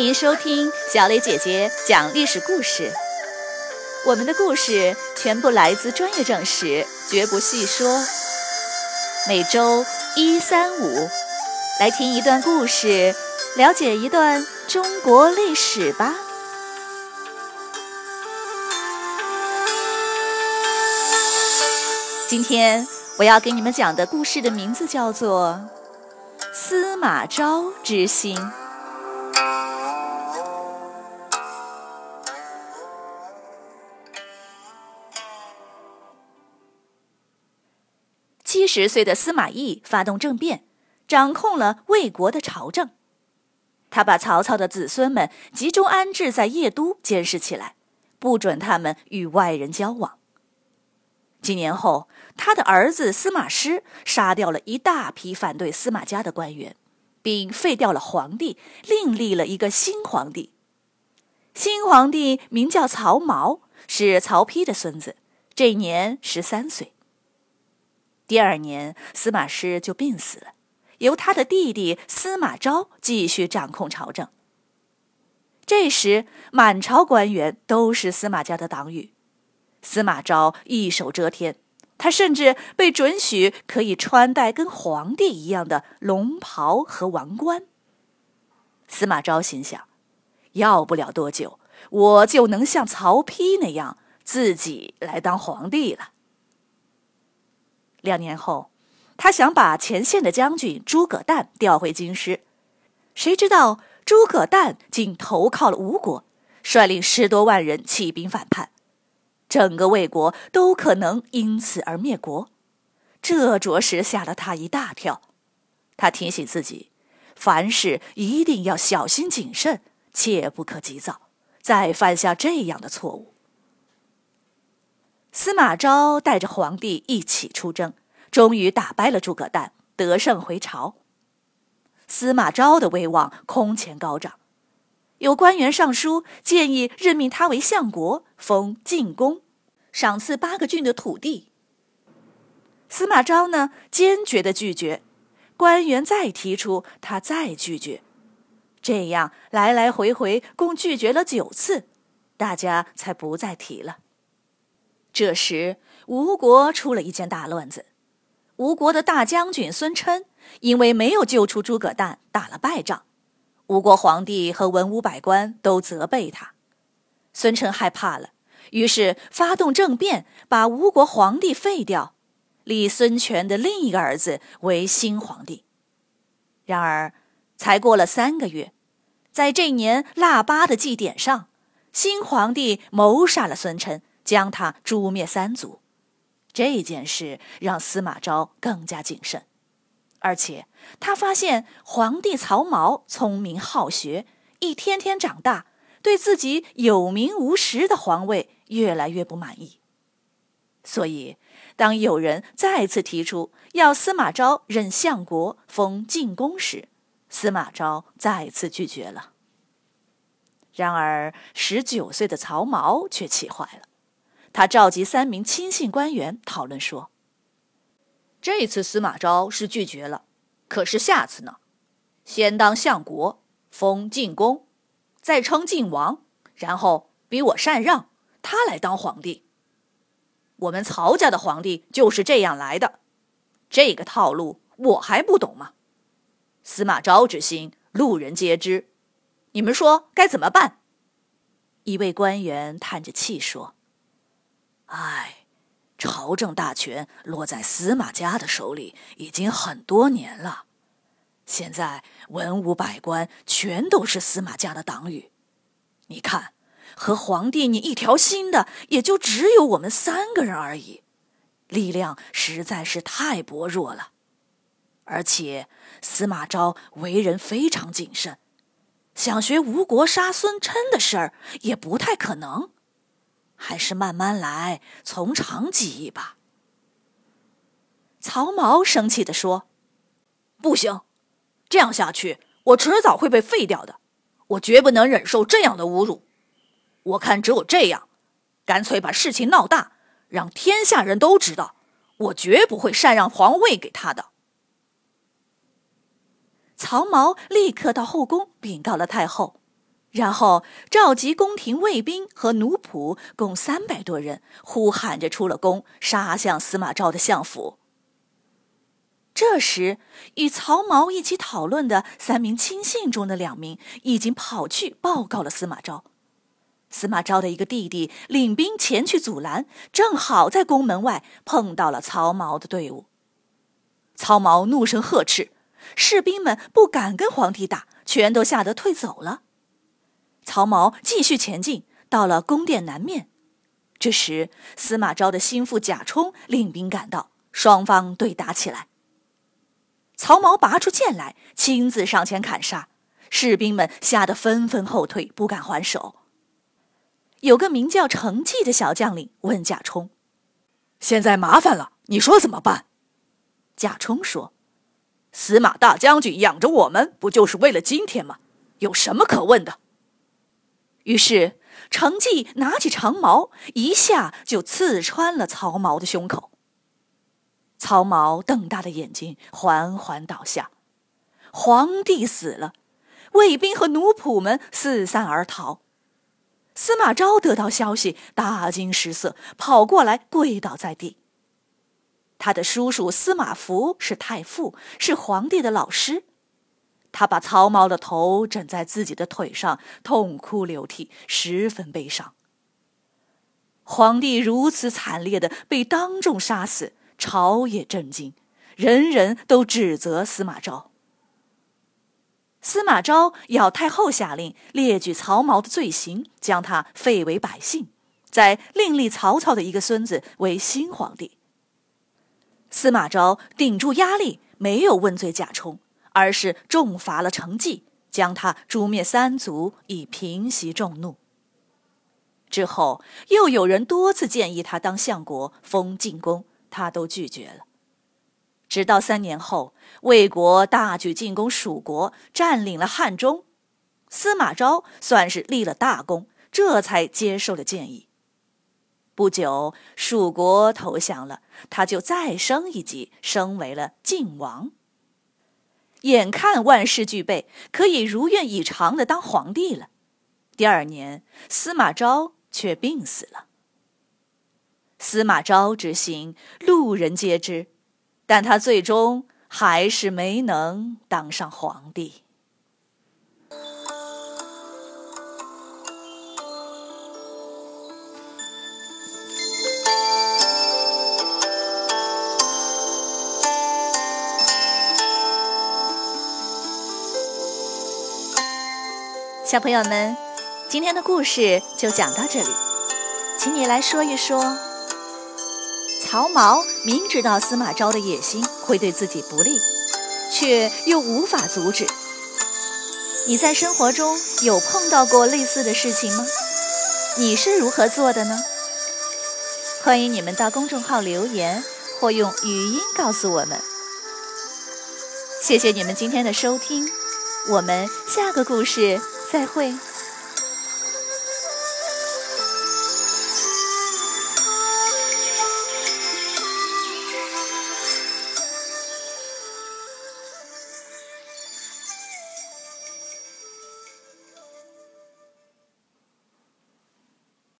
欢迎收听小磊姐姐讲历史故事。我们的故事全部来自专业正史，绝不细说。每周一、三、五，来听一段故事，了解一段中国历史吧。今天我要给你们讲的故事的名字叫做《司马昭之心》。七十岁的司马懿发动政变，掌控了魏国的朝政。他把曹操的子孙们集中安置在邺都监视起来，不准他们与外人交往。几年后，他的儿子司马师杀掉了一大批反对司马家的官员，并废掉了皇帝，另立了一个新皇帝。新皇帝名叫曹髦，是曹丕的孙子，这一年十三岁。第二年，司马师就病死了，由他的弟弟司马昭继续掌控朝政。这时，满朝官员都是司马家的党羽，司马昭一手遮天，他甚至被准许可以穿戴跟皇帝一样的龙袍和王冠。司马昭心想，要不了多久，我就能像曹丕那样自己来当皇帝了。两年后，他想把前线的将军诸葛诞调回京师，谁知道诸葛诞竟投靠了吴国，率领十多万人起兵反叛，整个魏国都可能因此而灭国。这着实吓了他一大跳。他提醒自己，凡事一定要小心谨慎，切不可急躁，再犯下这样的错误。司马昭带着皇帝一起出征，终于打败了诸葛诞，得胜回朝。司马昭的威望空前高涨，有官员上书建议任命他为相国，封晋公，赏赐八个郡的土地。司马昭呢，坚决的拒绝。官员再提出，他再拒绝，这样来来回回共拒绝了九次，大家才不再提了。这时，吴国出了一件大乱子。吴国的大将军孙琛因为没有救出诸葛诞，打了败仗。吴国皇帝和文武百官都责备他。孙琛害怕了，于是发动政变，把吴国皇帝废掉，立孙权的另一个儿子为新皇帝。然而，才过了三个月，在这年腊八的祭典上，新皇帝谋杀了孙琛。将他诛灭三族，这件事让司马昭更加谨慎，而且他发现皇帝曹髦聪明好学，一天天长大，对自己有名无实的皇位越来越不满意。所以，当有人再次提出要司马昭任相国、封晋公时，司马昭再次拒绝了。然而，十九岁的曹髦却气坏了。他召集三名亲信官员讨论说：“这次司马昭是拒绝了，可是下次呢？先当相国，封晋公，再称晋王，然后逼我禅让，他来当皇帝。我们曹家的皇帝就是这样来的，这个套路我还不懂吗？司马昭之心，路人皆知，你们说该怎么办？”一位官员叹着气说。唉，朝政大权落在司马家的手里已经很多年了，现在文武百官全都是司马家的党羽。你看，和皇帝你一条心的也就只有我们三个人而已，力量实在是太薄弱了。而且司马昭为人非常谨慎，想学吴国杀孙琛的事儿也不太可能。还是慢慢来，从长计议吧。曹毛生气地说：“不行，这样下去，我迟早会被废掉的。我绝不能忍受这样的侮辱。我看只有这样，干脆把事情闹大，让天下人都知道，我绝不会禅让皇位给他的。”曹髦立刻到后宫禀告了太后，然后召集宫廷卫兵和奴仆共三百多人，呼喊着出了宫，杀向司马昭的相府。这时，与曹髦一起讨论的三名亲信中的两名已经跑去报告了司马昭。司马昭的一个弟弟领兵前去阻拦，正好在宫门外碰到了曹髦的队伍。曹髦怒声呵斥，士兵们不敢跟皇帝打，全都吓得退走了。曹髦继续前进，到了宫殿南面。这时，司马昭的心腹贾充领兵赶到，双方对打起来。曹髦拔出剑来，亲自上前砍杀，士兵们吓得纷纷后退，不敢还手。有个名叫程济的小将领问贾充：“现在麻烦了，你说怎么办？”贾充说：“司马大将军养着我们，不就是为了今天吗？有什么可问的？”于是程济拿起长矛，一下就刺穿了曹髦的胸口。曹髦瞪大了眼睛，缓缓倒下。皇帝死了，卫兵和奴仆们四散而逃。司马昭得到消息，大惊失色，跑过来跪倒在地。他的叔叔司马孚是太傅，是皇帝的老师。他把曹髦的头枕在自己的腿上，痛哭流涕，十分悲伤。皇帝如此惨烈的被当众杀死。朝野震惊，人人都指责司马昭。司马昭要太后下令列举曹髦的罪行，将他废为百姓，再另立曹操的一个孙子为新皇帝。司马昭顶住压力，没有问罪贾充，而是重罚了程济，将他诛灭三族，以平息众怒。之后，又有人多次建议他当相国，封晋公。他都拒绝了。直到三年后，魏国大举进攻蜀国，占领了汉中，司马昭算是立了大功，这才接受了建议。不久，蜀国投降了，他就再升一级，升为了晋王。眼看万事俱备，可以如愿以偿的当皇帝了。第二年，司马昭却病死了。司马昭之行，路人皆知，但他最终还是没能当上皇帝。小朋友们，今天的故事就讲到这里，请你来说一说。曹髦明知道司马昭的野心会对自己不利，却又无法阻止。你在生活中有碰到过类似的事情吗？你是如何做的呢？欢迎你们到公众号留言或用语音告诉我们。谢谢你们今天的收听，我们下个故事再会。